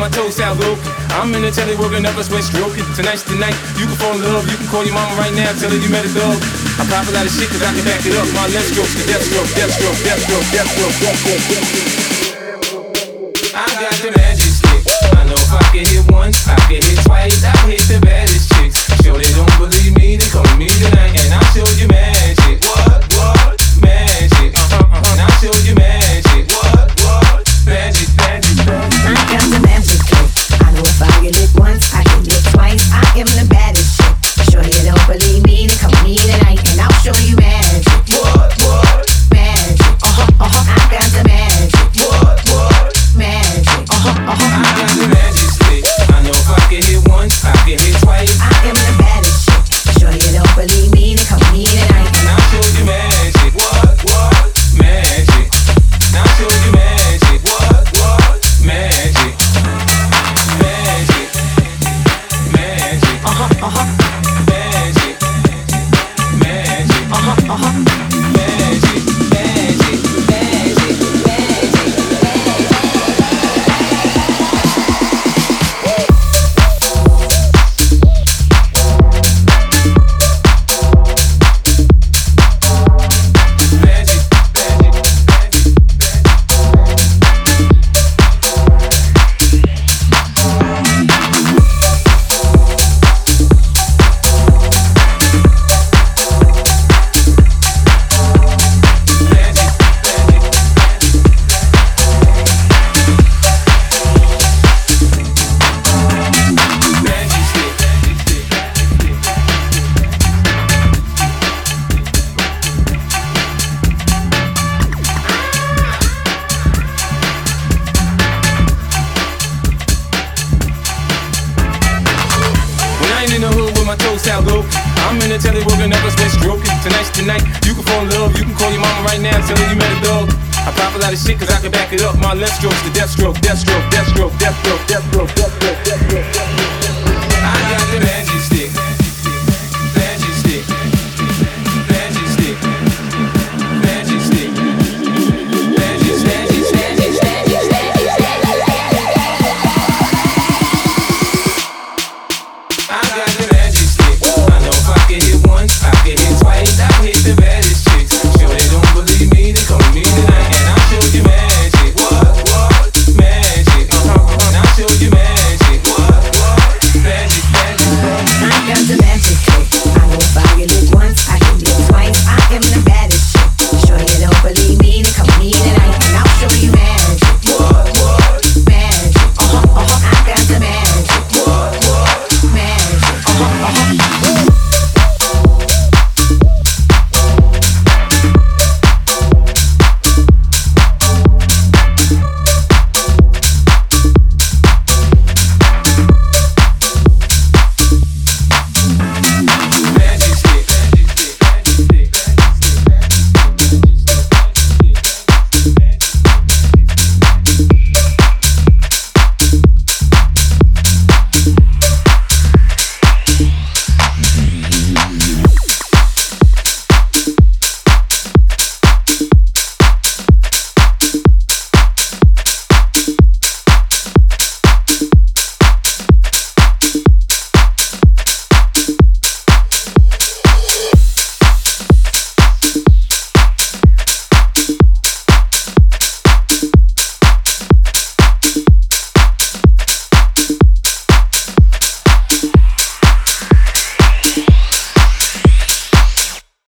my toes out low, I'm in the telly working up a sweat stroking. Tonight's the night, you can fall in love, you can call your mama right now, tell her you met a dog. I pop a lot of shit cause I can back it up. My left stroke's the death stroke, death stroke, death stroke, death stroke, death stroke, death stroke. Uh huh. I'm in the telly working up a sweat stroking. Tonight's the night, you can fall in love, you can call your mama right now, tell her you met a dog. I pop a lot of shit cause I can back it up. My left stroke's the death stroke, death stroke, death stroke, death stroke, death stroke, death stroke, death stroke.